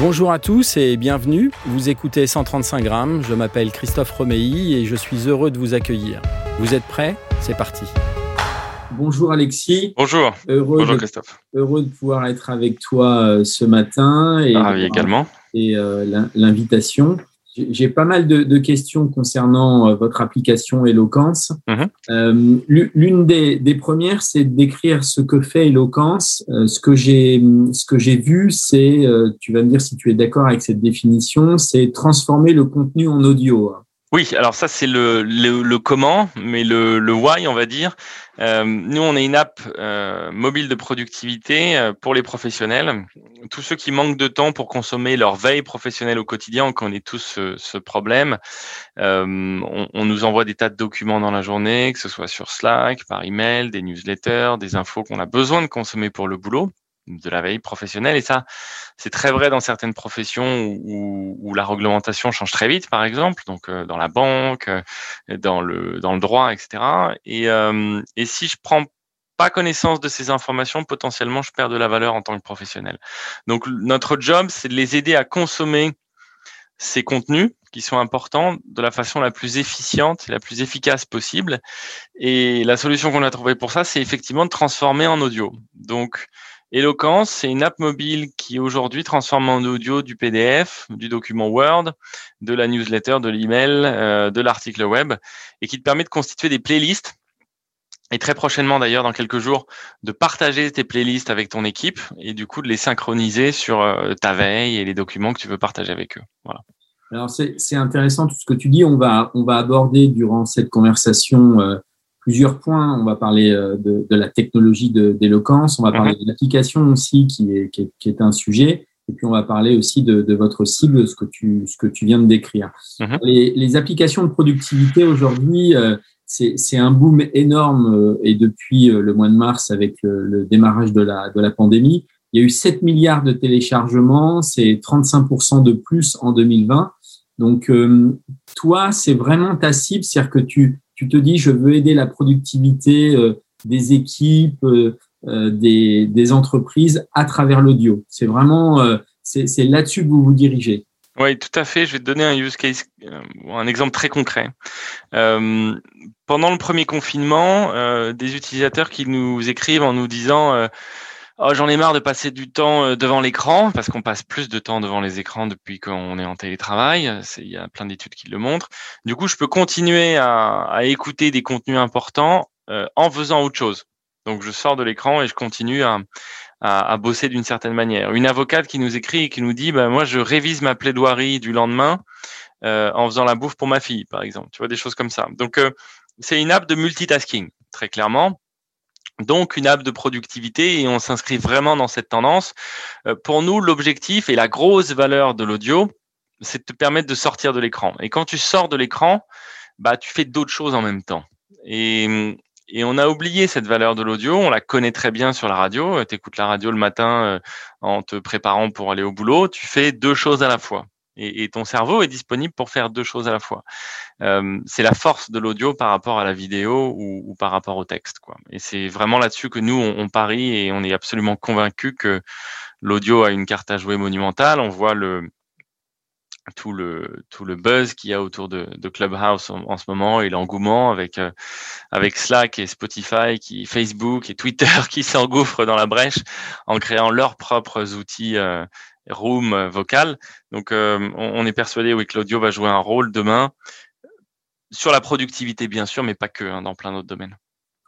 Bonjour à tous et bienvenue. Vous écoutez 135 grammes. Je m'appelle Christophe Romeilly et je suis heureux de vous accueillir. Vous êtes prêts? C'est parti. Bonjour Alexis. Bonjour. Heureux Bonjour de, Christophe. heureux de pouvoir être avec toi euh, ce matin et, Ravi également. et euh, l'in- l'invitation. J'ai pas mal de, de questions concernant euh, votre application Eloquence. Mhm. Euh, l'u- L'une des, des premières, c'est de décrire ce que fait Eloquence. Euh, ce que j'ai ce que j'ai vu, c'est, tu vas me dire si tu es d'accord avec cette définition, c'est transformer le contenu en audio. Oui, alors ça c'est le, le, comment, mais le, le why, on va dire. Euh, nous, on est une app euh, mobile de productivité euh, pour les professionnels. Tous ceux qui manquent de temps pour consommer leur veille professionnelle au quotidien, on connaît tous ce, problème. On, on nous envoie des tas de documents dans la journée, que ce soit sur Slack, par email, des newsletters, des infos qu'on a besoin de consommer pour le boulot de la veille professionnelle. Et ça, c'est très vrai dans certaines professions où, où, la réglementation change très vite, par exemple, donc euh, dans la banque, euh, dans le dans le droit, etc. Et, euh, et si je prends pas connaissance de ces informations, potentiellement, je perds de la valeur en tant que professionnel. Donc, notre job, c'est de les aider à consommer ces contenus qui sont importants de la façon la plus efficiente la plus efficace possible. Et la solution qu'on a trouvée pour ça, c'est effectivement de transformer en audio. Donc, Eloquence, c'est une app mobile qui aujourd'hui transforme en audio du PDF, du document Word, de la newsletter, de l'email, euh, de l'article web, et qui te permet de constituer des playlists. Et très prochainement, d'ailleurs, dans quelques jours, de partager tes playlists avec ton équipe et du coup de les synchroniser sur euh, ta veille et les documents que tu veux partager avec eux. Voilà. Alors c'est intéressant tout ce que tu dis. On va on va aborder durant cette conversation euh, plusieurs points. On va parler euh, de, de la technologie de- d'éloquence. On va parler de l'application aussi qui est, qui est qui est un sujet. Et puis on va parler aussi de, de votre cible, ce que tu ce que tu viens de décrire. Mhm. Les, les applications de productivité aujourd'hui, euh, c'est un boom énorme euh, et depuis le mois de mars avec le, le démarrage de la de la pandémie, il y a eu 7 milliards de téléchargements, c'est 35% de plus en 2020. Donc, euh, toi, c'est vraiment ta cible, c'est-à-dire que tu, tu te dis, je veux aider la productivité euh, des équipes, euh, euh, des, entreprises à travers l'audio. C'est vraiment, c'est là-dessus que vous vous dirigez. Oui, tout à fait. Je vais te donner un use case, un exemple très concret. Pendant le premier confinement, des utilisateurs qui nous écrivent en nous disant oh, j'en ai marre de passer du temps euh, devant l'écran parce qu'on passe plus de temps devant les écrans depuis qu'on est en télétravail. Il y a plein d'études qui le montrent. Du coup, je peux continuer à, écouter des contenus importants euh, en faisant autre chose. Donc, je sors de l'écran et je continue à, à, bosser d'une certaine manière. Une avocate qui nous écrit et qui nous dit, bah, moi, je révise ma plaidoirie du lendemain euh, en faisant la bouffe pour ma fille, par exemple. Tu vois, des choses comme ça. Donc, c'est une app de multitasking, très clairement. Donc, une app de productivité et on s'inscrit vraiment dans cette tendance. Euh, pour nous, l'objectif et la grosse valeur de l'audio, c'est de te permettre de sortir de l'écran. Et quand tu sors de l'écran, bah, tu fais d'autres choses en même temps. Et, et on a oublié cette valeur de l'audio. On la connaît très bien sur la radio. Tu écoutes la radio le matin euh, en te préparant pour aller au boulot. Tu fais deux choses à la fois. Et, et ton cerveau est disponible pour faire deux choses à la fois. Euh, c'est la force de l'audio par rapport à la vidéo ou, ou par rapport au texte. Quoi. Et c'est vraiment là-dessus que nous, on, parie et on est absolument convaincu que l'audio a une carte à jouer monumentale. On voit le, tout le tout le buzz qu'il y a autour de, de Clubhouse en, en, ce moment et l'engouement avec euh, avec Slack et Spotify qui Facebook et Twitter qui s'engouffrent dans la brèche en créant leurs propres outils euh, room euh, vocal. Donc euh, on, on, est persuadé oui que l'audio va jouer un rôle demain sur la productivité bien sûr mais pas que hein, dans plein d'autres domaines.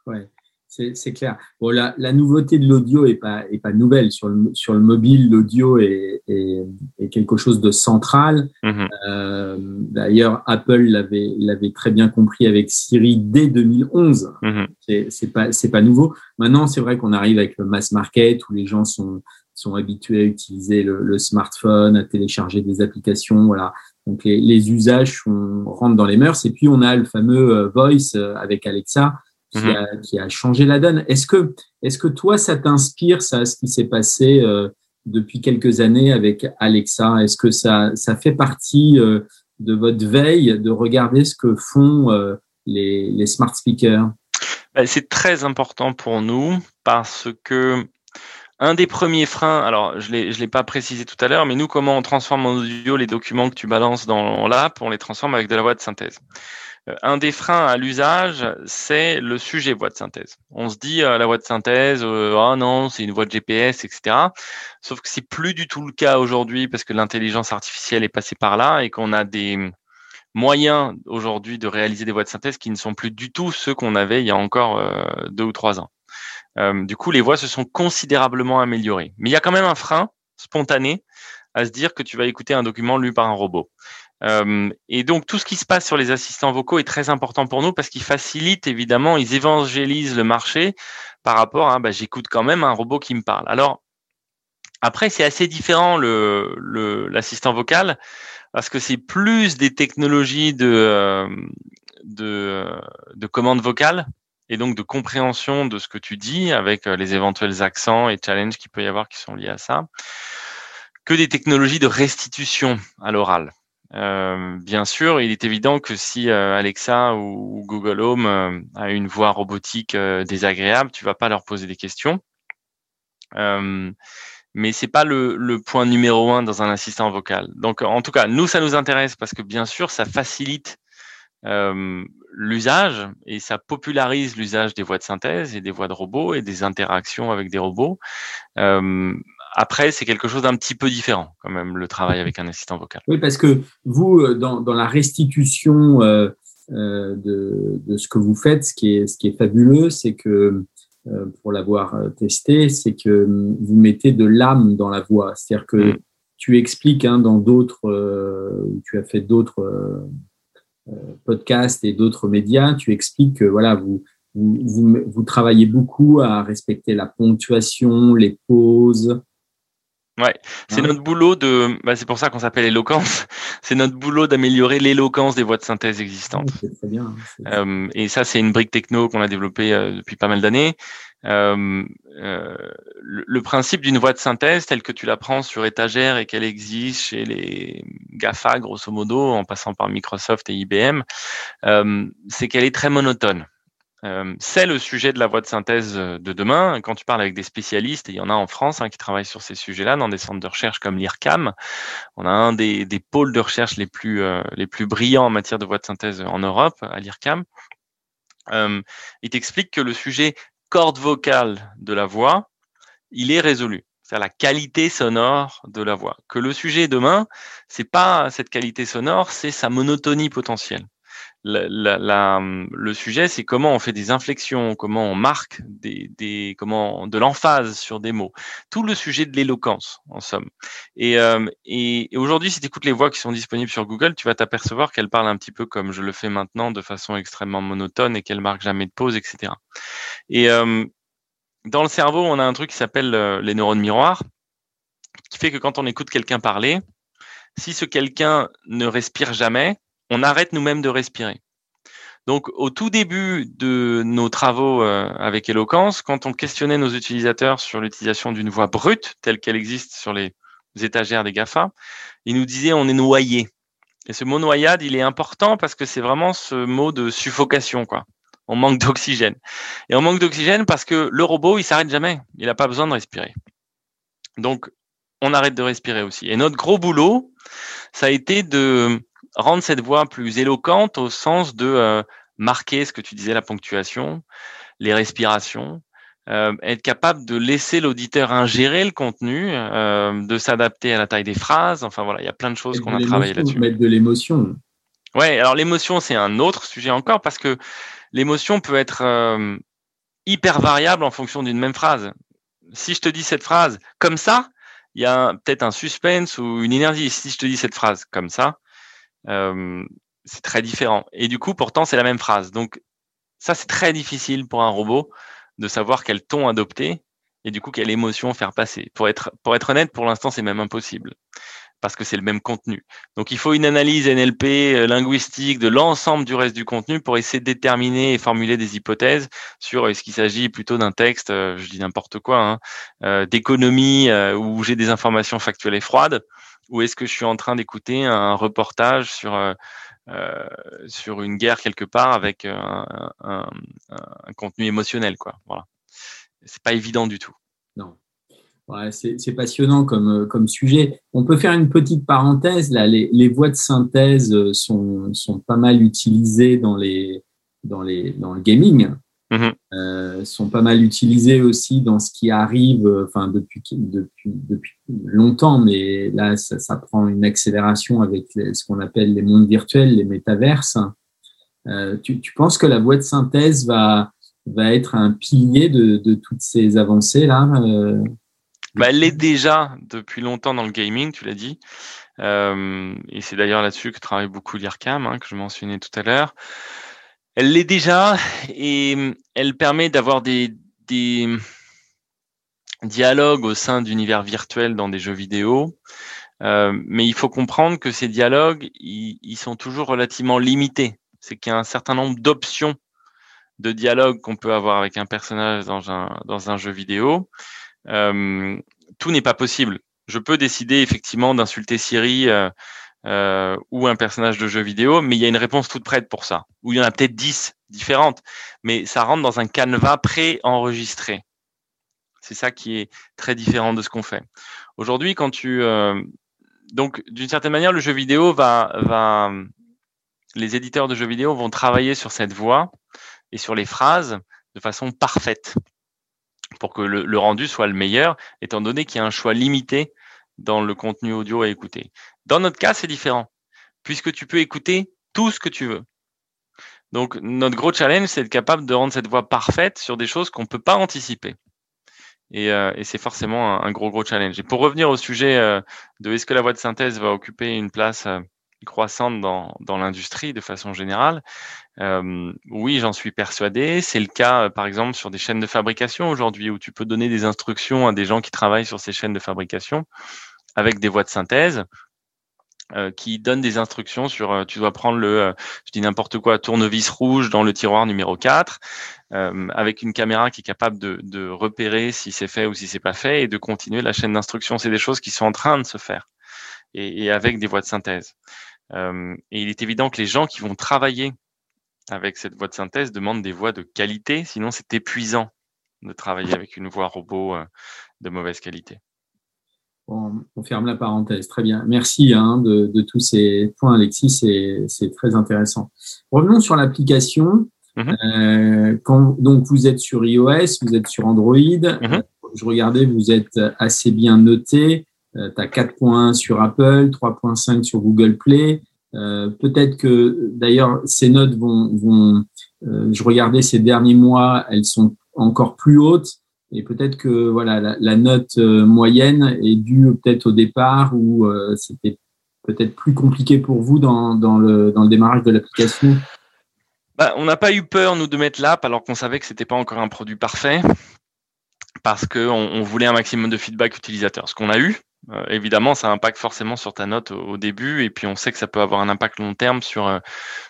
Ouais. C'est clair. Bon, la, la nouveauté de l'audio est pas, est pas nouvelle. Sur le, sur le mobile, l'audio est, est, est, quelque chose de central. Mm -hmm. euh, D'ailleurs, Apple l'avait l'avait très bien compris avec Siri dès 2011. Mm -hmm. C'est pas, pas nouveau. Maintenant, c'est vrai qu'on arrive avec le mass market où les gens sont, sont habitués à utiliser le, le, smartphone, à télécharger des applications. Voilà. donc les, les usages rentrent dans les mœurs. Et puis on a le fameux Voice avec Alexa qui, mhm. a, qui a changé la donne. Est-ce que, est-ce que toi, ça t'inspire, ça, ce qui s'est passé depuis quelques années avec Alexa? Est-ce que ça, ça fait partie de votre veille de regarder ce que font les, les smart speakers? Bah, C'est très important pour nous parce que un des premiers freins, alors je ne l'ai pas précisé tout à l'heure, mais nous, comment on transforme en audio les documents que tu balances dans l'app, on les transforme avec de la voix de synthèse. Euh, un des freins à l'usage, c'est le sujet voix de synthèse. On se dit euh, la voix de synthèse, euh, ah non, c'est une voix de GPS, etc. Sauf que c'est plus du tout le cas aujourd'hui parce que l'intelligence artificielle est passée par là et qu'on a des moyens aujourd'hui de réaliser des voix de synthèse qui ne sont plus du tout ceux qu'on avait il y a encore deux ou trois ans. Euh, du coup, les voix se sont considérablement améliorées. Mais il y a quand même un frein spontané à se dire que tu vas écouter un document lu par un robot. Euh, et donc tout ce qui se passe sur les assistants vocaux est très important pour nous parce qu'ils facilitent évidemment, ils évangélisent le marché par rapport à bah, j'écoute quand même un robot qui me parle. Alors après c'est assez différent l'assistant vocal parce que c'est plus des technologies de euh, de, de commande vocale et donc de compréhension de ce que tu dis avec euh, les éventuels accents et challenges qu'il peut y avoir qui sont liés à ça, que des technologies de restitution à l'oral. Euh, bien sûr, il est évident que si euh, Alexa ou, Google Home a une voix robotique désagréable, tu vas pas leur poser des questions. mais c'est pas le, le, point numéro un dans un assistant vocal. Donc, en tout cas, nous, ça nous intéresse parce que bien sûr, ça facilite l'usage et ça popularise l'usage des voix de synthèse et des voix de robots et des interactions avec des robots. Euh, après, c'est quelque chose d'un petit peu différent quand même, le travail avec un assistant vocal. Oui, parce que vous, euh, dans, dans la restitution euh, euh, de, de, ce que vous faites, ce qui est, ce qui est fabuleux, c'est que, pour l'avoir testé, c'est que vous mettez de l'âme dans la voix. C'est-à-dire que mm. tu expliques hein, dans d'autres, tu as fait d'autres podcast et d'autres médias, tu expliques que voilà, vous, vous, travaillez beaucoup à respecter la ponctuation, les pauses. Ouais, c'est notre boulot de. Bah, c'est pour ça qu'on s'appelle éloquence. C'est notre boulot d'améliorer l'éloquence des voix de synthèse existantes. très bien. Hein, euh, et ça, c'est une brique techno qu'on a développée euh, depuis pas mal d'années. Euh, le, principe d'une voix de synthèse telle que tu la prends sur étagère et qu'elle existe chez les GAFA, grosso modo, en passant par Microsoft et IBM, c'est qu'elle est très monotone. C'est le sujet de la voix de synthèse de demain. Quand tu parles avec des spécialistes, et il y en a en France hein, qui travaillent sur ces sujets-là dans des centres de recherche comme l'IRCAM, on a un des, pôles de recherche les plus, les plus brillants en matière de voix de synthèse en Europe, à l'IRCAM. Euh, il t'explique que le sujet corde vocale de la voix, il est résolu. C'est la qualité sonore de la voix. Que le sujet demain, c'est pas cette qualité sonore, c'est sa monotonie potentielle le sujet, c'est comment on fait des inflexions, comment on marque des, des comment de l'emphase sur des mots. Tout le sujet de l'éloquence, en somme. Et, euh, et, aujourd'hui, si tu écoutes les voix qui sont disponibles sur Google, tu vas t'apercevoir qu'elles parlent un petit peu comme je le fais maintenant, de façon extrêmement monotone et qu'elles marquent jamais de pause, etc. Et euh, dans le cerveau, on a un truc qui s'appelle euh, les neurones miroirs, qui fait que quand on écoute quelqu'un parler, si ce quelqu'un ne respire jamais, on arrête nous-mêmes de respirer. Donc, au tout début de nos travaux euh, avec Eloquence, quand on questionnait nos utilisateurs sur l'utilisation d'une voix brute, telle qu'elle existe sur les étagères des GAFA, ils nous disaient on est noyé. Et ce mot noyade, il est important parce que c'est vraiment ce mot de suffocation, quoi. On manque d'oxygène. Et on manque d'oxygène parce que le robot, il s'arrête jamais. Il n'a pas besoin de respirer. Donc, on arrête de respirer aussi. Et notre gros boulot, ça a été de rendre cette voix plus éloquente au sens de euh, marquer ce que tu disais, la ponctuation, les respirations, euh, être capable de laisser l'auditeur ingérer le contenu, euh, de s'adapter à la taille des phrases. Enfin voilà, il y a plein de choses qu'on a travaillé là-dessus. Mettre de l'émotion. Ouais, alors l'émotion c'est un autre sujet encore parce que l'émotion peut être hyper variable en fonction d'une même phrase. Si je te dis cette phrase comme ça, il y a peut-être un suspense ou une énergie. Si je te dis cette phrase comme ça, c'est très différent. Et du coup, pourtant, c'est la même phrase. Donc, ça, c'est très difficile pour un robot de savoir quel ton adopter et du coup, quelle émotion faire passer. Pour être, pour être honnête, pour l'instant, c'est même impossible. parce que c'est le même contenu. Donc il faut une analyse NLP euh, linguistique de l'ensemble du reste du contenu pour essayer de déterminer et formuler des hypothèses sur est-ce qu'il s'agit plutôt d'un texte, euh, je dis n'importe quoi, hein, euh, d'économie où j'ai des informations factuelles et froides, ou est-ce que je suis en train d'écouter un reportage sur sur une guerre quelque part avec un, un, contenu émotionnel, quoi. Voilà, c'est pas évident du tout. Non. C'est passionnant comme, euh, comme sujet. On peut faire une petite parenthèse. Là, les, les voix de synthèse euh, sont, sont pas mal utilisées dans, les, dans, les, dans le gaming. Mm-hmm. euh, sont pas mal utilisées aussi dans ce qui arrive, euh, enfin depuis, depuis, depuis longtemps, mais là ça, ça prend une accélération avec ce qu'on appelle les mondes virtuels, les métaverses. Euh, tu, tu penses que la voix de synthèse va, va être un pilier de, de toutes ces avancées là euh? Bah, elle l'est déjà depuis longtemps dans le gaming, tu l'as dit. Et c'est d'ailleurs là-dessus que travaille beaucoup l'IRCAM, hein, que je mentionnais tout à l'heure. Elle l'est déjà et elle permet d'avoir des, des dialogues au sein d'univers virtuels dans des jeux vidéo. Euh, mais il faut comprendre que ces dialogues, ils, ils sont toujours relativement limités. C'est qu'il y a un certain nombre d'options de dialogue qu'on peut avoir avec un personnage dans un, dans un jeu vidéo. Euh, tout n'est pas possible. Je peux décider effectivement d'insulter Siri euh, euh, ou un personnage de jeu vidéo, mais il y a une réponse toute prête pour ça. Ou il y en a peut-être dix différentes, mais ça rentre dans un canevas pré-enregistré. C'est ça qui est très différent de ce qu'on fait. Aujourd'hui, quand tu donc d'une certaine manière, le jeu vidéo va va les éditeurs de jeux vidéo vont travailler sur cette voix et sur les phrases de façon parfaite pour que le, rendu soit le meilleur, étant donné qu'il y a un choix limité dans le contenu audio à écouter. Dans notre cas, c'est différent, puisque tu peux écouter tout ce que tu veux. Donc, notre gros challenge, c'est d'être capable de rendre cette voix parfaite sur des choses qu'on ne peut pas anticiper. Et, euh, c'est forcément un, gros, gros challenge. Et pour revenir au sujet euh, de est-ce que la voix de synthèse va occuper une place euh, croissante dans, dans l'industrie de façon générale. Euh, oui, j'en suis persuadé. C'est le cas, par exemple, sur des chaînes de fabrication aujourd'hui, où tu peux donner des instructions à des gens qui travaillent sur ces chaînes de fabrication avec des voix de synthèse. Euh, qui donnent des instructions sur euh, tu dois prendre le euh, je dis n'importe quoi tournevis rouge dans le tiroir numéro 4 avec une caméra qui est capable de, repérer si c'est fait ou si c'est pas fait et de continuer la chaîne d'instruction c'est des choses qui sont en train de se faire et, avec des voix de synthèse euh, et il est évident que les gens qui vont travailler avec cette voix de synthèse demandent des voix de qualité, sinon c'est épuisant de travailler avec une voix robot euh, de mauvaise qualité. On ferme la parenthèse. Très bien. Merci hein, de, tous ces points, Alexis. C'est très intéressant. Revenons sur l'application. Mm-hmm. Euh, quand donc vous êtes sur iOS, vous êtes sur Android. Mm-hmm. Je regardais, vous êtes assez bien noté. Euh, tu as 4.1 sur Apple, 3.5 sur Google Play. Euh, peut-être que d'ailleurs ces notes vont, vont euh, je regardais ces derniers mois, elles sont encore plus hautes et peut-être que voilà la, note moyenne est due peut-être au départ où c'était peut-être plus compliqué pour vous dans, dans, le, démarrage de l'application. Bah, on n'a pas eu peur nous de mettre l'app alors qu'on savait que c'était pas encore un produit parfait parce qu'on on voulait un maximum de feedback utilisateur. Ce qu'on a eu, euh, évidemment, ça impacte forcément sur ta note au, début, et puis on sait que ça peut avoir un impact long terme sur euh,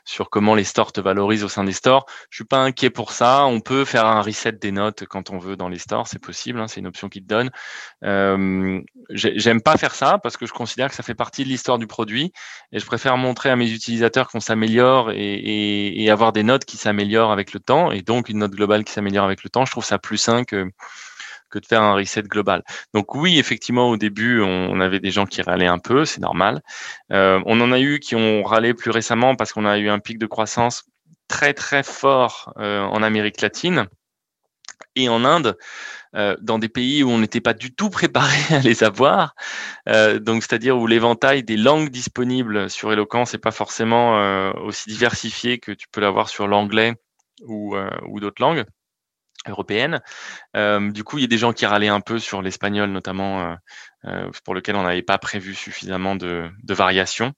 sur comment les stores te valorisent au sein des stores. Je suis pas inquiet pour ça. On peut faire un reset des notes quand on veut dans les stores, c'est possible. Hein, c'est une option qui te donne. Euh, J'aime pas faire ça parce que je considère que ça fait partie de l'histoire du produit, et je préfère montrer à mes utilisateurs qu'on s'améliore et, et, et avoir des notes qui s'améliorent avec le temps, et donc une note globale qui s'améliore avec le temps. Je trouve ça plus sain que de faire un reset global. Donc oui, effectivement, au début, on avait des gens qui râlaient un peu, c'est normal. Euh, on en a eu qui ont râlé plus récemment parce qu'on a eu un pic de croissance très très fort euh, en Amérique latine et en Inde. Euh, dans des pays où on n'était pas du tout préparé à les avoir, donc c'est-à-dire où l'éventail des langues disponibles sur Eloquence n'est pas forcément aussi diversifié que tu peux l'avoir sur l'anglais ou d'autres langues européenne. Euh, du coup, il y a des gens qui râlaient un peu sur l'espagnol, notamment euh, euh, pour lequel on n'avait pas prévu suffisamment de, de variations.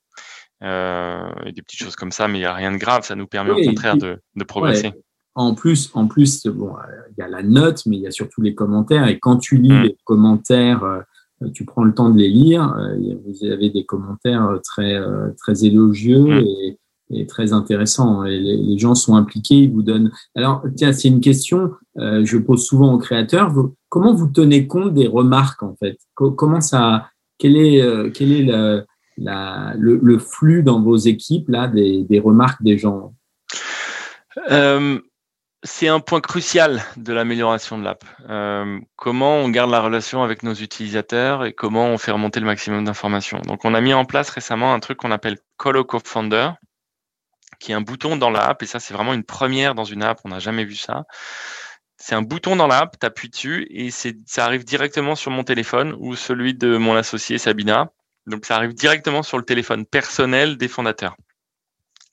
et des petites choses comme ça, mais il n'y a rien de grave. Ça nous permet au contraire de, de progresser. En plus, en plus, bon, il y a la note, mais il y a surtout les commentaires. Et quand tu lis mm. les commentaires tu prends le temps de les lire. vous avez des commentaires très très élogieux mmh. et, et, très intéressants. Et les, gens sont impliqués, ils vous donnent. Alors tiens, c'est une question je pose souvent aux créateurs. comment vous tenez compte des remarques en fait? Comment ça Quel est est le flux dans vos équipes là des, remarques des gens? Euh, C'est un point crucial de l'amélioration de l'app. Euh, comment on garde la relation avec nos utilisateurs et comment on fait remonter le maximum d'informations? Donc, on a mis en place récemment un truc qu'on appelle Call Co-Founder, qui est un bouton dans l'app, et ça, c'est vraiment une première dans une app. On n'a jamais vu ça. C'est un bouton dans l'app, tu appuies dessus et ça arrive directement sur mon téléphone ou celui de mon associé Sabina. Donc ça arrive directement sur le téléphone personnel des fondateurs.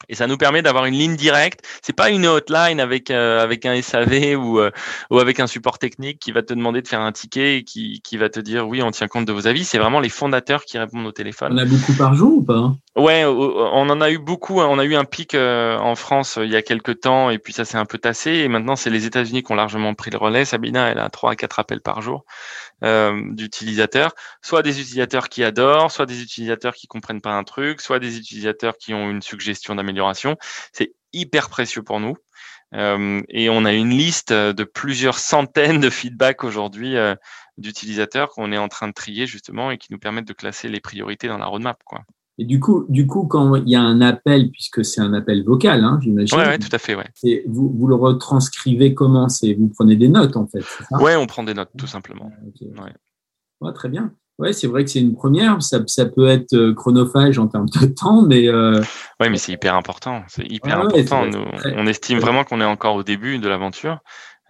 Et ça nous permet d'avoir une ligne directe. C'est pas une hotline avec euh, un SAV ou euh, ou avec un support technique qui va te demander de faire un ticket et qui qui va te dire oui on tient compte de vos avis. C'est vraiment les fondateurs qui répondent au téléphone. On a beaucoup par jour ou pas Ouais, on en a eu beaucoup. Hein. On a eu un pic euh, en France il y a quelques temps et puis ça s'est un peu tassé. Et maintenant c'est les États-Unis qui ont largement pris le relais. Sabina elle a trois à quatre appels par jour euh, d'utilisateurs, soit des utilisateurs qui adorent, soit des utilisateurs qui comprennent pas un truc, soit des utilisateurs qui ont une suggestion d'amélioration. C'est hyper précieux pour nous. Euh, et on a une liste de plusieurs centaines de feedbacks aujourd'hui euh, d'utilisateurs qu'on est en train de trier justement et qui nous permettent de classer les priorités dans la roadmap. Quoi. Et du coup, du coup, quand il y a un appel, puisque c'est un appel vocal, hein, j'imagine. Ouais, tout à fait, ouais. Vous, vous le retranscrivez comment? C'est vous prenez des notes en fait. Ça? Ouais, on prend des notes tout simplement. Ouais. ouais. très bien. Ouais, c'est vrai que c'est une première. Ça, ça, peut être euh, chronophage en termes de temps, mais. Euh... Ouais, mais c'est hyper important. C'est hyper important. Nous, on estime vraiment qu'on est encore au début de l'aventure,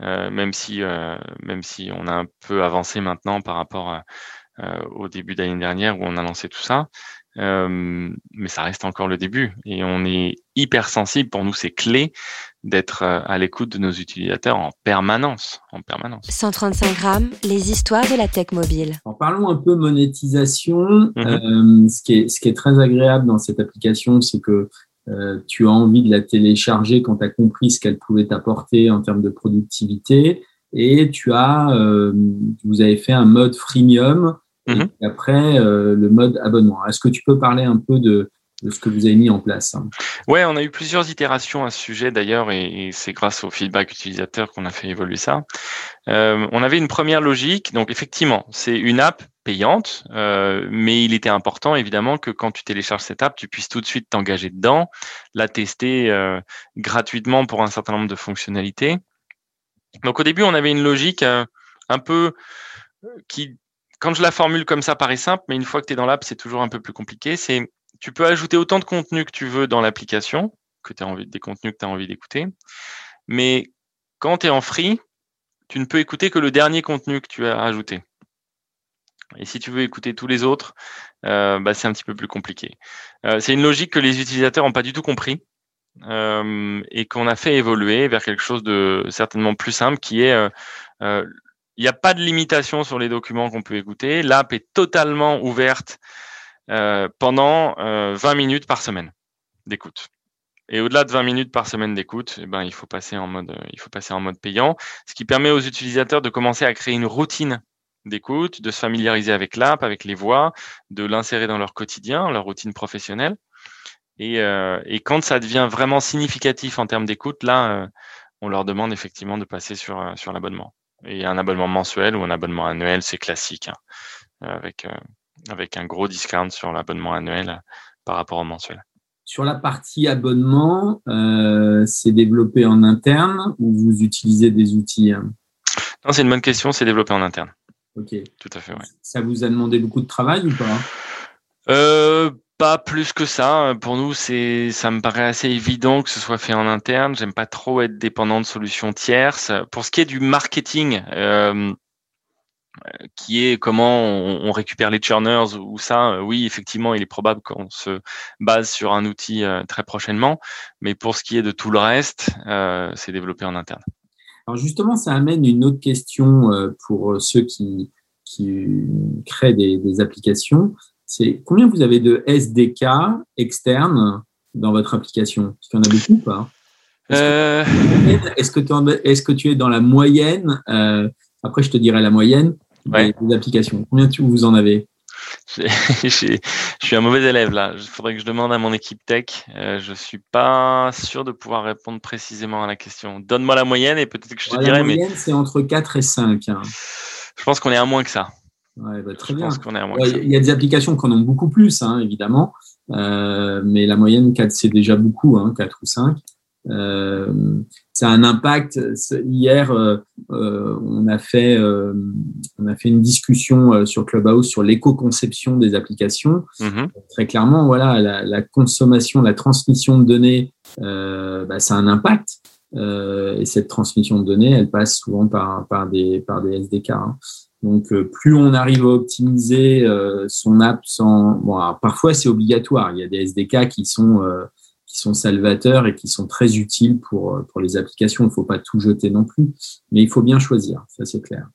euh, même si, euh, même si on a un peu avancé maintenant par rapport à, au début d'année dernière où on a lancé tout ça. Euh, mais ça reste encore le début et on est hyper sensible. Pour nous, c'est clé d'être euh, à l'écoute de nos utilisateurs en permanence, en permanence. 135 grammes, les histoires de la tech mobile. En parlons un peu monétisation. Mhm. euh, ce, qui est, ce qui est très agréable dans cette application, c'est que euh, tu as envie de la télécharger quand tu as compris ce qu'elle pouvait t'apporter en termes de productivité. Et tu as, euh, vous avez fait un mode freemium Mhm. Et après, euh, le mode abonnement. Est-ce que tu peux parler un peu de, de ce que vous avez mis en place hein? Ouais, on a eu plusieurs itérations à ce sujet d'ailleurs, et, c'est grâce au feedback utilisateur qu'on a fait évoluer ça. Euh, on avait une première logique, donc effectivement, c'est une app payante, euh, mais il était important évidemment que quand tu télécharges cette app, tu puisses tout de suite t'engager dedans, la tester euh, gratuitement pour un certain nombre de fonctionnalités. Donc au début, on avait une logique euh, un peu qui quand je la formule comme ça paraît simple, mais une fois que tu es dans l'app, c'est toujours un peu plus compliqué. C'est tu peux ajouter autant de contenu que tu veux dans l'application, que tu as envie des contenus que tu as envie d'écouter. Mais quand tu es en free, tu ne peux écouter que le dernier contenu que tu as ajouté. Et si tu veux écouter tous les autres, euh, bah, c'est un petit peu plus compliqué. Euh, c'est une logique que les utilisateurs n'ont pas du tout compris euh, et qu'on a fait évoluer vers quelque chose de certainement plus simple qui est il n'y a pas de limitation sur les documents qu'on peut écouter. L'app est totalement ouverte euh, pendant euh, 20 minutes par semaine d'écoute. Et au-delà de 20 minutes par semaine d'écoute, eh ben, il faut passer en mode, il faut passer en mode payant, ce qui permet aux utilisateurs de commencer à créer une routine d'écoute, de se familiariser avec l'app, avec les voix, de l'insérer dans leur quotidien, leur routine professionnelle. Et, euh, et, quand ça devient vraiment significatif en termes d'écoute, là, euh, on leur demande effectivement de passer sur, euh, sur l'abonnement. Et un abonnement mensuel ou un abonnement annuel, c'est classique, hein, avec, euh, avec un gros discount sur l'abonnement annuel euh, par rapport au mensuel. Sur la partie abonnement, euh, c'est développé en interne ou vous utilisez des outils hein? Non, c'est une bonne question, c'est développé en interne. Ok. Tout à fait, ouais. Ça vous a demandé beaucoup de travail ou pas? Euh, pas plus que ça. Pour nous, c'est, ça me paraît assez évident que ce soit fait en interne. J'aime pas trop être dépendant de solutions tierces. Pour ce qui est du marketing, euh, qui est comment on, récupère les churners ou ça, oui, effectivement, il est probable qu'on se base sur un outil euh, très prochainement. Mais pour ce qui est de tout le reste, euh, c'est développé en interne. Alors justement, ça amène une autre question euh, pour ceux qui, qui créent des applications c'est combien vous avez de SDK externes dans votre application? Est-ce qu'il y en a beaucoup ou pas? Est-ce que, est que, tu es dans la moyenne? Euh, Après, je te dirai la moyenne. des, applications. Combien tu, vous en avez? Je suis un mauvais élève là. Il faudrait que je demande à mon équipe tech. Euh, je suis pas sûr de pouvoir répondre précisément à la question. Donne-moi la moyenne et peut-être que je te dirai. La moyenne, c'est entre 4 et 5. Hein. Je pense qu'on est à moins que ça. Ouais, bah, très bien. Il y a des applications qui en ont beaucoup plus, hein, évidemment. Euh, mais la moyenne 4, c'est déjà beaucoup, hein, 4 ou 5. Euh, ça a un impact. Hier, euh, euh, on a fait on a fait une discussion sur Clubhouse sur l'éco-conception des applications. Mm-hmm. Très clairement, voilà, la, la, consommation, la transmission de données, bah, ça a un impact. et cette transmission de données, elle passe souvent par par des par des SDK. Hein. Donc, plus on arrive à optimiser son app sans, bon, parfois c'est obligatoire. Il y a des SDK qui sont qui sont salvateurs et qui sont très utiles pour, pour les applications. Il ne faut pas tout jeter non plus, mais il faut bien choisir, ça c'est clair.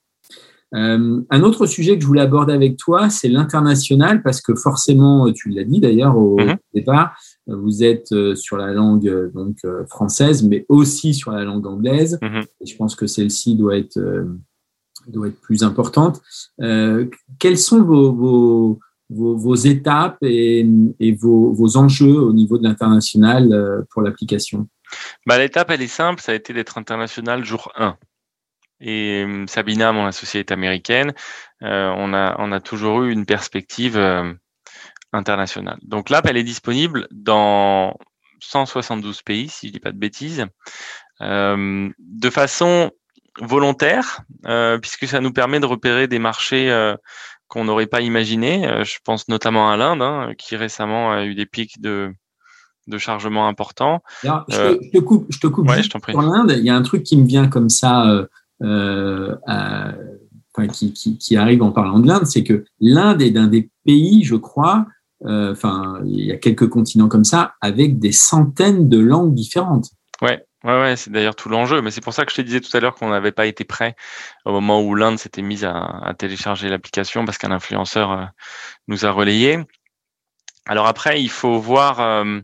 Euh, un autre sujet que je voulais aborder avec toi, c'est l'international, parce que forcément, tu l'as dit d'ailleurs au mhm. départ, vous êtes euh, sur la langue euh, donc française, mais aussi sur la langue anglaise. Mhm. Et je pense que celle-ci doit être doit être plus importante. quels sont vos, vos vos, étapes et, vos, enjeux au niveau de l'international euh, pour l'application? Bah, L'étape, elle est simple, ça a été d'être international jour 1. Et euh, Sabina, mon associée, est américaine. Euh, on, a, on a toujours eu une perspective internationale. Donc l'app, elle est disponible dans 172 pays, si je dis pas de bêtises, de façon volontaire, puisque ça nous permet de repérer des marchés qu'on n'aurait pas imaginé. Euh, je pense notamment à l'Inde, hein, qui récemment a eu des pics de, de chargement importants. je, euh, te, coupe, je te coupe. Pour l'Inde, il y a un truc qui me vient comme ça, euh, qui, qui, qui, arrive en parlant de l'Inde, c'est que l'Inde est d'un des pays, je crois, enfin, il y a quelques continents comme ça, avec des centaines de langues différentes. Ouais, Ouais, ouais, c'est d'ailleurs tout l'enjeu. Mais c'est pour ça que je te disais tout à l'heure qu'on n'avait pas été prêt au moment où l'Inde s'était mise à, télécharger l'application parce qu'un influenceur euh, nous a relayé. Alors après, il faut voir euh,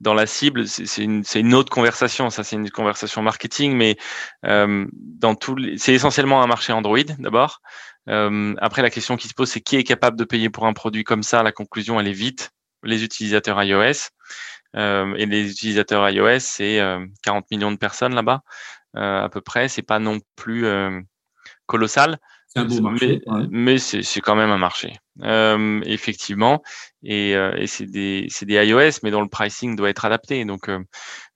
dans la cible, c'est une, une, autre conversation. Ça, c'est une conversation marketing, mais euh, dans tout, c'est essentiellement un marché Android d'abord. après, la question qui se pose, c'est qui est capable de payer pour un produit comme ça? La conclusion, elle est vite les utilisateurs iOS. Euh, et les utilisateurs iOS, c'est 40 euh, millions de personnes là-bas, euh, à peu près. C'est pas non plus colossal. C'est un beau marché. Mais, c'est quand même un marché. Euh, effectivement. Et, et c'est des, des, iOS, mais dont le pricing doit être adapté. Donc,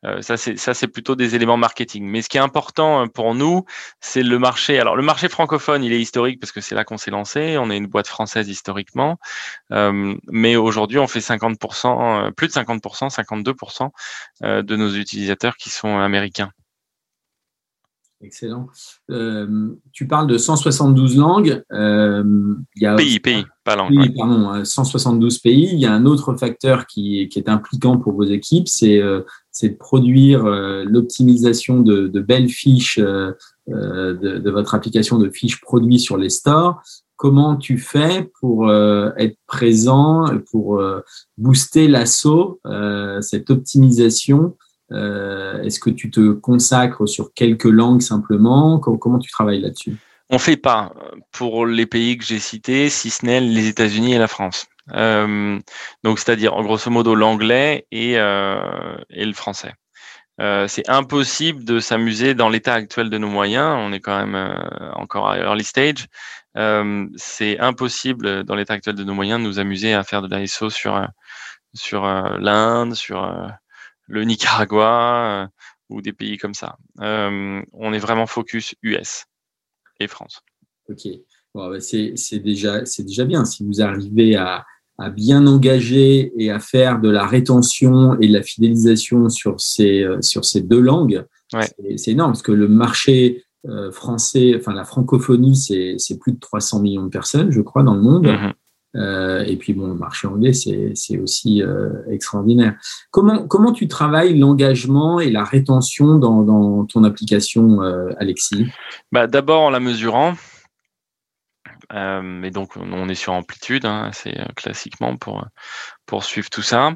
euh, ça, c'est ça, c'est plutôt des éléments marketing. Mais ce qui est important pour nous, c'est le marché. Alors, le marché francophone, il est historique parce que c'est là qu'on s'est lancé. On est une boîte française historiquement, euh, mais aujourd'hui, on fait 50%, plus de 50%, 52% de nos utilisateurs qui sont américains. Excellent. Euh, tu parles de 172 langues. Euh, il y a pays, pays, pas langue. Pays, pardon, 172 hein, pays. Il y a un autre facteur qui, qui est impliquant pour vos équipes, c'est euh, de produire euh, l'optimisation de, de, belles fiches euh, euh, de, de, votre application de fiches produits sur les stores. Comment tu fais pour être présent, pour booster l'assaut, cette optimisation euh, est-ce que tu te consacres sur quelques langues simplement? Comment tu travailles là-dessus? On fait pas pour les pays que j'ai cités, si ce n'est les États-Unis et la France. Euh, donc, c'est-à-dire en grosso modo l'anglais et, euh, le français. Euh, c'est impossible de s'amuser dans l'état actuel de nos moyens. On est quand même euh, encore à early stage. Euh, c'est impossible dans l'état actuel de nos moyens de nous amuser à faire de l'ISO sur sur l'Inde, sur le Nicaragua euh, ou des pays comme ça. Euh, on est vraiment focus US et France. Ok, bon, bah, c'est déjà, déjà bien. Si vous arrivez à, à, bien engager et à faire de la rétention et de la fidélisation sur ces, euh, sur ces deux langues, c'est énorme parce que le marché français, enfin la francophonie, c'est plus de 300 millions de personnes, je crois, dans le monde. Mm-hmm. Euh, et puis bon, le marché anglais, c'est aussi euh, extraordinaire. Comment, comment tu travailles l'engagement et la rétention dans, ton application, euh, Alexis? Bah, D'abord en la mesurant. Et donc on est sur amplitude, hein, c'est classiquement pour, pour suivre tout ça.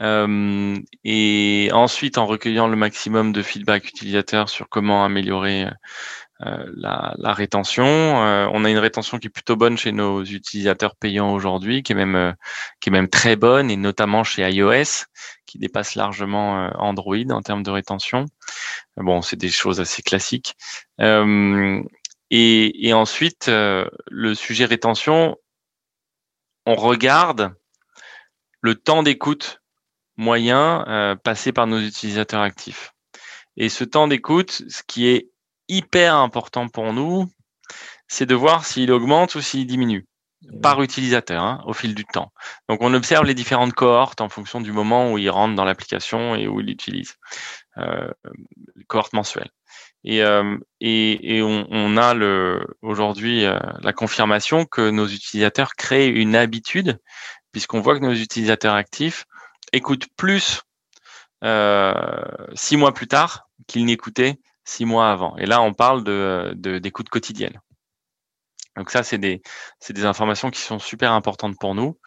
et ensuite en recueillant le maximum de feedback utilisateur sur comment améliorer la, la, rétention. on a une rétention qui est plutôt bonne chez nos utilisateurs payants aujourd'hui, qui est même qui est même très bonne, et notamment chez iOS, qui dépasse largement Android en termes de rétention. Bon, c'est des choses assez classiques. Et, et, ensuite, le sujet rétention, on regarde le temps d'écoute moyen euh, passé par nos utilisateurs actifs. Et ce temps d'écoute, ce qui est hyper important pour nous, c'est de voir s'il augmente ou s'il diminue par utilisateur hein, au fil du temps. Donc on observe les différentes cohortes en fonction du moment où il rentre dans l'application et où il l'utilise. Euh, cohorte mensuelle. Et, euh, et, et on, on, a le aujourd'hui euh, la confirmation que nos utilisateurs créent une habitude, puisqu'on voit que nos utilisateurs actifs écoutent plus euh, six mois plus tard qu'ils n'écoutaient six mois avant. Et là, on parle de d'écoute quotidienne. Donc ça, c'est des, des informations qui sont super importantes pour nous.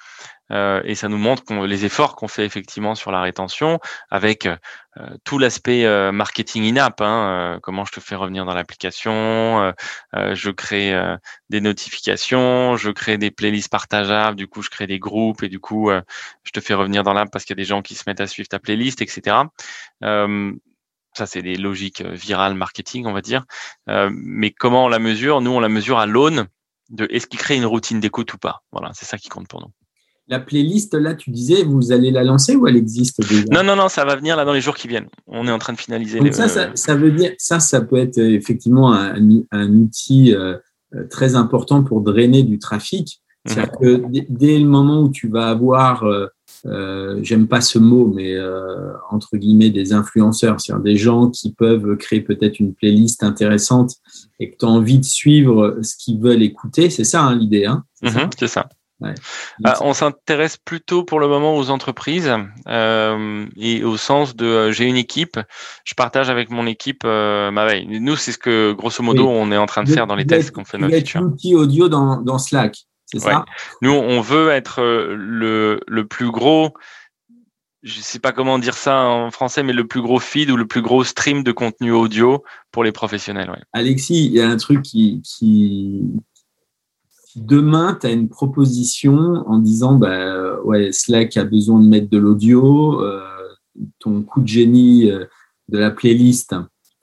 Euh, et ça nous montre les efforts qu'on fait effectivement sur la rétention avec euh, tout l'aspect euh, marketing in-app. Hein, comment je te fais revenir dans l'application, je crée des notifications, je crée des playlists partageables, du coup je crée des groupes et du coup je te fais revenir dans l'app parce qu'il y a des gens qui se mettent à suivre ta playlist, etc. ça, c'est des logiques virales marketing, on va dire. mais comment on la mesure? Nous, on la mesure à l'aune de est-ce qu'il crée une routine d'écoute ou pas. Voilà, c'est ça qui compte pour nous. La playlist, là, tu disais, vous allez la lancer ou elle existe déjà? Non, non, non, ça va venir là dans les jours qui viennent. On est en train de finaliser. Donc ça, ça, veut dire, ça, ça peut être euh, effectivement un, un outil euh, euh, très important pour drainer du trafic. Mhm. C'est-à-dire que dès le moment où tu vas avoir, euh, j'aime pas ce mot, mais euh, entre guillemets des influenceurs, c'est-à-dire des gens qui peuvent créer peut-être une playlist intéressante et que tu as envie de suivre ce qu'ils veulent écouter, c'est ça hein, l'idée. Hein? C'est ça? Ouais. Bah, on s'intéresse plutôt pour le moment aux entreprises euh, et au sens de euh, j'ai une équipe, je partage avec mon équipe euh, ma veille. Nous, c'est ce que grosso modo on est en train de faire dans les tests qu'on fait notre feature. outil audio dans, dans Slack, c'est ça Nous, on veut être euh, le, le plus gros je sais pas comment dire ça en français, mais le plus gros feed ou le plus gros stream de contenu audio pour les professionnels. Ouais. Alexis, il y a un truc qui, qui, demain, tu as une proposition en disant bah, ouais, Slack a besoin de mettre de l'audio, euh, ton coup de génie euh, de la playlist,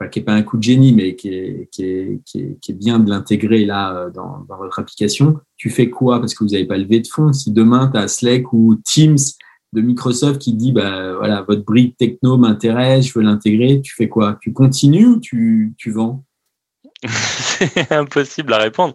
qui n'est pas un coup de génie, mais qui est, qui est, qui est, bien de l'intégrer là euh, dans, dans, votre application, tu fais quoi? Parce que vous n'avez pas levé de fonds. Si demain, tu as Slack ou Teams de Microsoft qui dit bah voilà votre brique techno m'intéresse, je veux l'intégrer, tu fais quoi? Tu continues ou tu, tu vends? C'est impossible à répondre.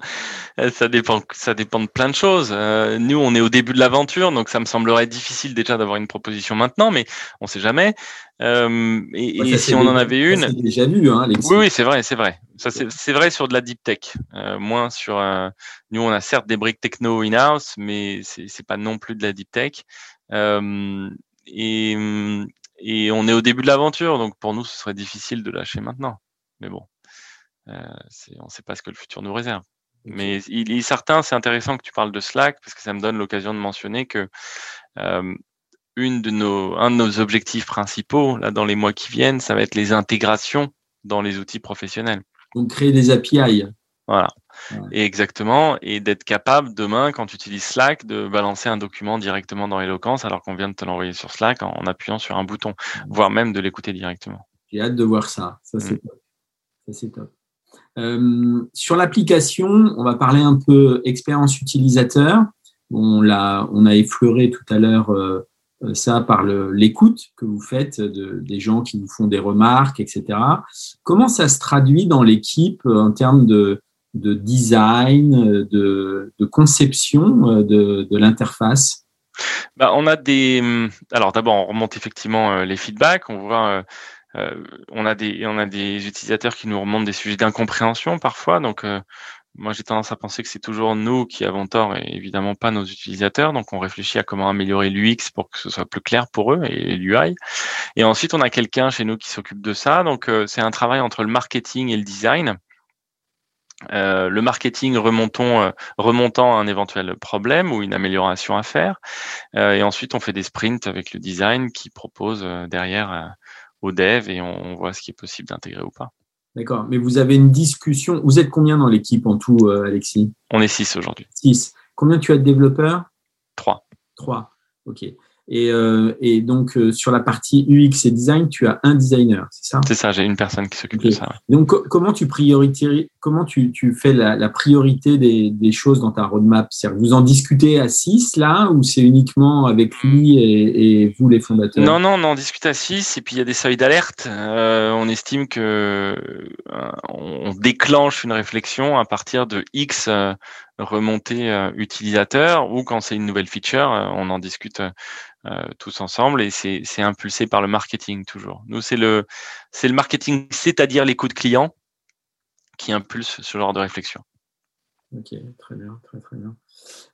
Euh, ça dépend, ça dépend de plein de choses. Euh, nous, on est au début de l'aventure, donc ça me semblerait difficile déjà d'avoir une proposition maintenant, mais on sait jamais. Euh, et, si on en avait une, déjà vu, hein, Oui, oui, c'est vrai, c'est vrai. Ça, c'est vrai sur de la deep tech, euh, moins sur. Euh, nous, on a certes des briques techno in-house, mais c'est pas non plus de la deep tech. et, et on est au début de l'aventure, donc pour nous, ce serait difficile de lâcher maintenant. Mais bon. Euh, on ne sait pas ce que le futur nous réserve. Mais il est certain, c'est intéressant que tu parles de Slack parce que ça me donne l'occasion de mentionner que euh, une de nos, un de nos objectifs principaux là dans les mois qui viennent, ça va être les intégrations dans les outils professionnels. Donc créer des API. Voilà. Et exactement, et d'être capable demain, quand tu utilises Slack, de balancer un document directement dans Eloquence alors qu'on vient de te l'envoyer sur Slack en, appuyant sur un bouton, voire même de l'écouter directement. J'ai hâte de voir ça. Ça c'est mm. top. Ça c'est top. Euh, sur l'application, on va parler un peu expérience utilisateur. On, a effleuré tout à l'heure euh, ça par l'écoute que vous faites de, des gens qui vous font des remarques, etc. Comment ça se traduit dans l'équipe en termes de, de design, de, conception euh, de, de l'interface? Bah, on a des. Alors d'abord, on remonte effectivement les feedbacks. On voit euh, on a des on a des utilisateurs qui nous remontent des sujets d'incompréhension parfois. Donc euh, moi, j'ai tendance à penser que c'est toujours nous qui avons tort et évidemment pas nos utilisateurs. Donc, on réfléchit à comment améliorer l'UX pour que ce soit plus clair pour eux et l'UI. Et ensuite, on a quelqu'un chez nous qui s'occupe de ça. Donc, euh, c'est un travail entre le marketing et le design. le marketing remontant, remontant un éventuel problème ou une amélioration à faire. et ensuite, on fait des sprints avec le design qui propose derrière au dev et on, voit ce qui est possible d'intégrer ou pas. D'accord. Mais vous avez une discussion. Vous êtes combien dans l'équipe en tout, Alexis? On est six aujourd'hui. Six. Combien tu as de développeurs? Trois. Trois. OK. Et, euh, et donc, euh, sur la partie UX et design, tu as un designer, c'est ça? C'est ça, j'ai une personne qui s'occupe de ça. Donc, comment tu comment tu, tu fais la, la priorité des, des, choses dans ta roadmap? C'est-à-dire, vous en discutez à six là, ou c'est uniquement avec lui et, et, vous les fondateurs? Non, non, on en discute à six, et puis il y a des seuils d'alerte. Euh, on estime que euh, on déclenche une réflexion à partir de X euh, remontée utilisateur, ou quand c'est une nouvelle feature, on en discute euh, tous ensemble et c'est impulsé par le marketing toujours. Nous, c'est le, le marketing, c'est-à-dire l'écoute client, qui impulse ce genre de réflexion. Ok, très bien, très très bien.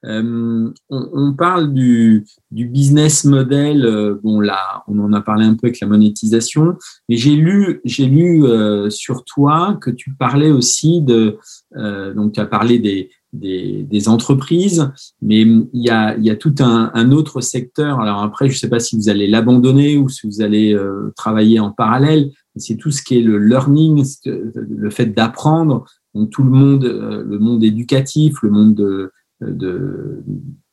Euh, on, parle du, du, business model. Euh, bon, là, on en a parlé un peu avec la monétisation, mais j'ai lu, j'ai lu euh, sur toi que tu parlais aussi de. Euh, donc, tu as parlé des, des, des, entreprises, mais il y a, il y a tout un, un, autre secteur. Alors après, je ne sais pas si vous allez l'abandonner ou si vous allez euh, travailler en parallèle. C'est tout ce qui est le learning, le fait d'apprendre. Donc tout le monde, euh, le monde éducatif, le monde de, de,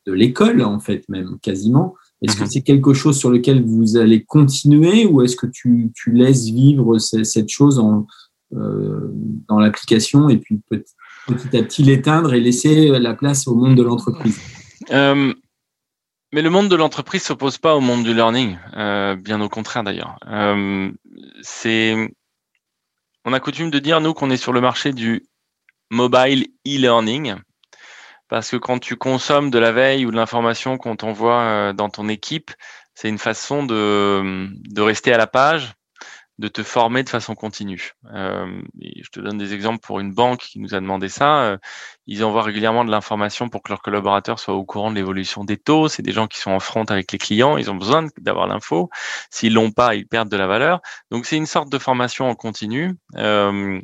de l'école en fait même quasiment. Est-ce que mhm. c'est quelque chose sur lequel vous allez continuer ou est-ce que tu, tu laisses vivre cette chose en, euh, dans l'application et puis petit, petit à petit l'éteindre et laisser la place au monde de l'entreprise euh, Mais le monde de l'entreprise s'oppose pas au monde du learning, euh, bien au contraire d'ailleurs. Euh, on a coutume de dire nous qu'on est sur le marché du mobile e-learning parce que quand tu consommes de la veille ou de l'information qu'on t'envoie dans ton équipe, c'est une façon de, de rester à la page de te former de façon continue. Euh, je te donne des exemples pour une banque qui nous a demandé ça. Euh, ils envoient régulièrement de l'information pour que leurs collaborateurs soient au courant de l'évolution des taux. C'est des gens qui sont en front avec les clients. Ils ont besoin d'avoir l'info. S'ils l'ont pas, ils perdent de la valeur. Donc c'est une sorte de formation en continu. Euh,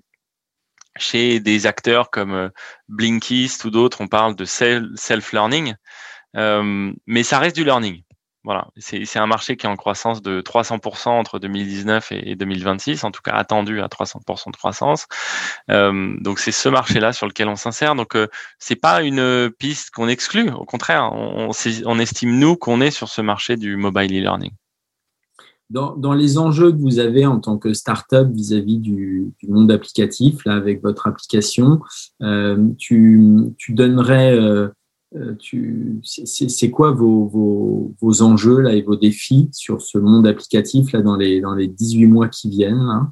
chez des acteurs comme Blinkist ou d'autres, on parle de self-learning, mais ça reste du learning. Voilà, c'est un marché qui est en croissance de 300% entre 2019 et 2026, en tout cas attendu à 300% de croissance. Euh, donc c'est ce marché-là sur lequel on s'insère. Donc euh, c'est pas une piste qu'on exclut, au contraire, on, estime nous qu'on est sur ce marché du mobile e-learning. Dans, les enjeux que vous avez en tant que startup vis-à-vis du, monde applicatif, avec votre application, euh, tu, tu donnerais euh, c'est quoi vos, vos, vos, enjeux là, et vos défis sur ce monde applicatif là, dans, les, dans les 18 mois qui viennent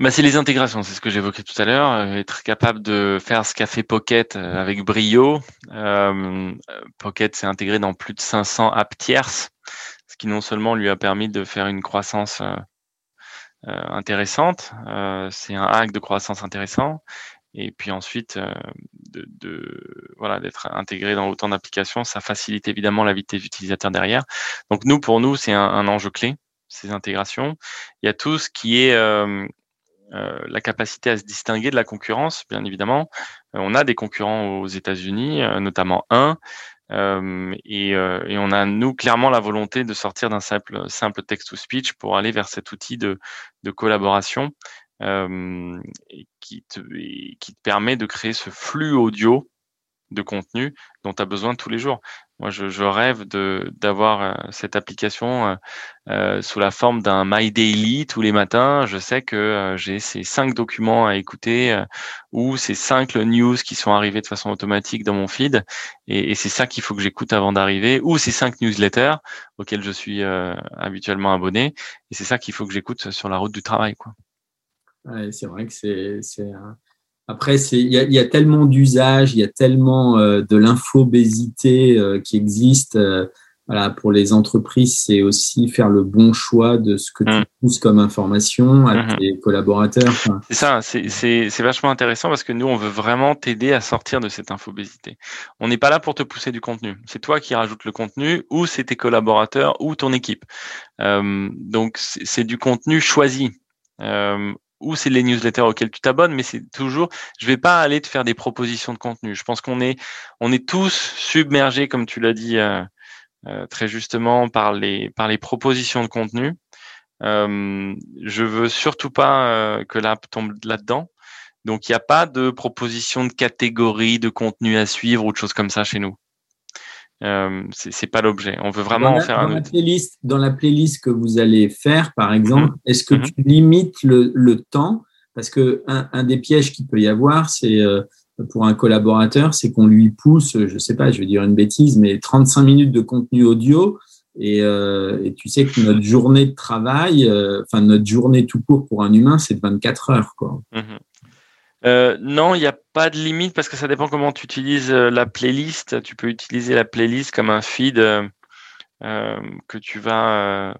bah, c'est les intégrations, c'est ce que j'évoquais tout à l'heure. Euh, être capable de faire ce qu'a fait Pocket euh, avec brio. Pocket s'est intégré dans plus de 500 apps tierces, ce qui non seulement lui a permis de faire une croissance intéressante, c'est un hack de croissance intéressant, et puis ensuite, euh, voilà, d'être intégré dans autant d'applications, ça facilite évidemment la vie des utilisateurs derrière. Donc nous, pour nous, c'est un, enjeu clé, ces intégrations. Il y a tout ce qui est euh, euh, la capacité à se distinguer de la concurrence, bien évidemment. On a des concurrents aux États-Unis, notamment un, et, on a nous clairement la volonté de sortir d'un simple simple text-to-speech pour aller vers cet outil de collaboration qui, te, qui te permet de créer ce flux audio de contenu dont tu as besoin tous les jours. Moi, je, je rêve de d'avoir euh, cette application euh, euh, sous la forme d'un My Daily tous les matins. Je sais que euh, j'ai ces cinq documents à écouter ou ces cinq news qui sont arrivés de façon automatique dans mon feed, et, et c'est ça qu'il faut que j'écoute avant d'arriver, ou ces cinq newsletters auxquels je suis habituellement abonné, et c'est ça qu'il faut que j'écoute sur la route du travail, quoi c'est vrai que c'est. Après, il y, y, a tellement d'usages, il y a tellement euh, de l'infobésité euh, qui existe. Euh, voilà, pour les entreprises, c'est aussi faire le bon choix de ce que tu mmh. pousses comme information à mmh. tes collaborateurs. C'est ça, c'est vachement intéressant parce que nous, on veut vraiment t'aider à sortir de cette infobésité. On n'est pas là pour te pousser du contenu. C'est toi qui rajoutes le contenu ou c'est tes collaborateurs ou ton équipe. Donc, c'est du contenu choisi. Euh, ou c'est les newsletters auxquels tu t'abonnes, mais c'est toujours, je vais pas aller te faire des propositions de contenu. Je pense qu'on est, on est tous submergés, comme tu l'as dit euh, euh, très justement, par les, par les propositions de contenu. Euh, je veux surtout pas que l'app tombe là-dedans. Donc, il n'y a pas de proposition de catégorie de contenu à suivre ou de choses comme ça chez nous. Euh, c'est pas l'objet. On veut vraiment en faire dans un la playlist, Dans la playlist que vous allez faire, par exemple, mhm. est-ce que mhm. tu limites le, le temps? Parce que un, un, des pièges qu'il peut y avoir, c'est euh, pour un collaborateur, c'est qu'on lui pousse, je sais pas, je vais dire une bêtise, mais 35 minutes de contenu audio. Et, euh, et tu sais que notre journée de travail, enfin notre journée tout court pour un humain, c'est de 24 heures. Quoi. Mhm. Euh, non, il n'y a pas de limite parce que ça dépend comment tu utilises euh, la playlist. Tu peux utiliser la playlist comme un feed euh, que tu vas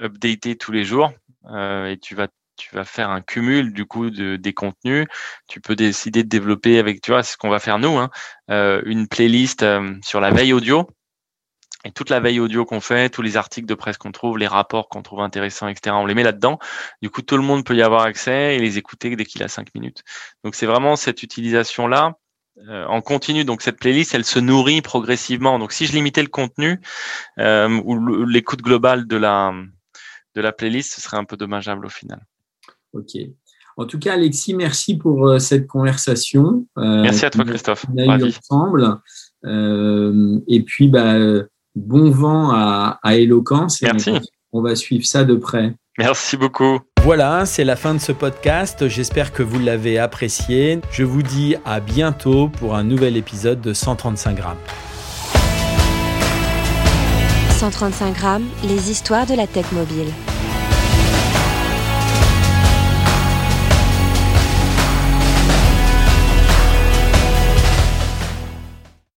updater tous les jours et tu vas tu vas faire un cumul du coup de, des contenus. Tu peux décider de développer avec, tu vois, c'est ce qu'on va faire nous, hein, une playlist sur la veille audio et toute la veille audio qu'on fait, tous les articles de presse qu'on trouve, les rapports qu'on trouve intéressants, etc., on les met là-dedans. Du coup, tout le monde peut y avoir accès et les écouter dès qu'il a cinq minutes. Donc, c'est vraiment cette utilisation-là euh, en continu. Donc, cette playlist, elle se nourrit progressivement. Donc, si je limitais le contenu euh, ou l'écoute globale de la, de la playlist, ce serait un peu dommageable au final. OK. En tout cas, Alexis, merci pour euh, cette conversation. merci à toi, Christophe. On a eu ensemble. et puis, bah, bon vent à, à Éloquence. Merci. On va, suivre ça de près. Merci beaucoup. Voilà, c'est la fin de ce podcast. J'espère que vous l'avez apprécié. Je vous dis à bientôt pour un nouvel épisode de 135 grammes. 135 grammes, les histoires de la tech mobile.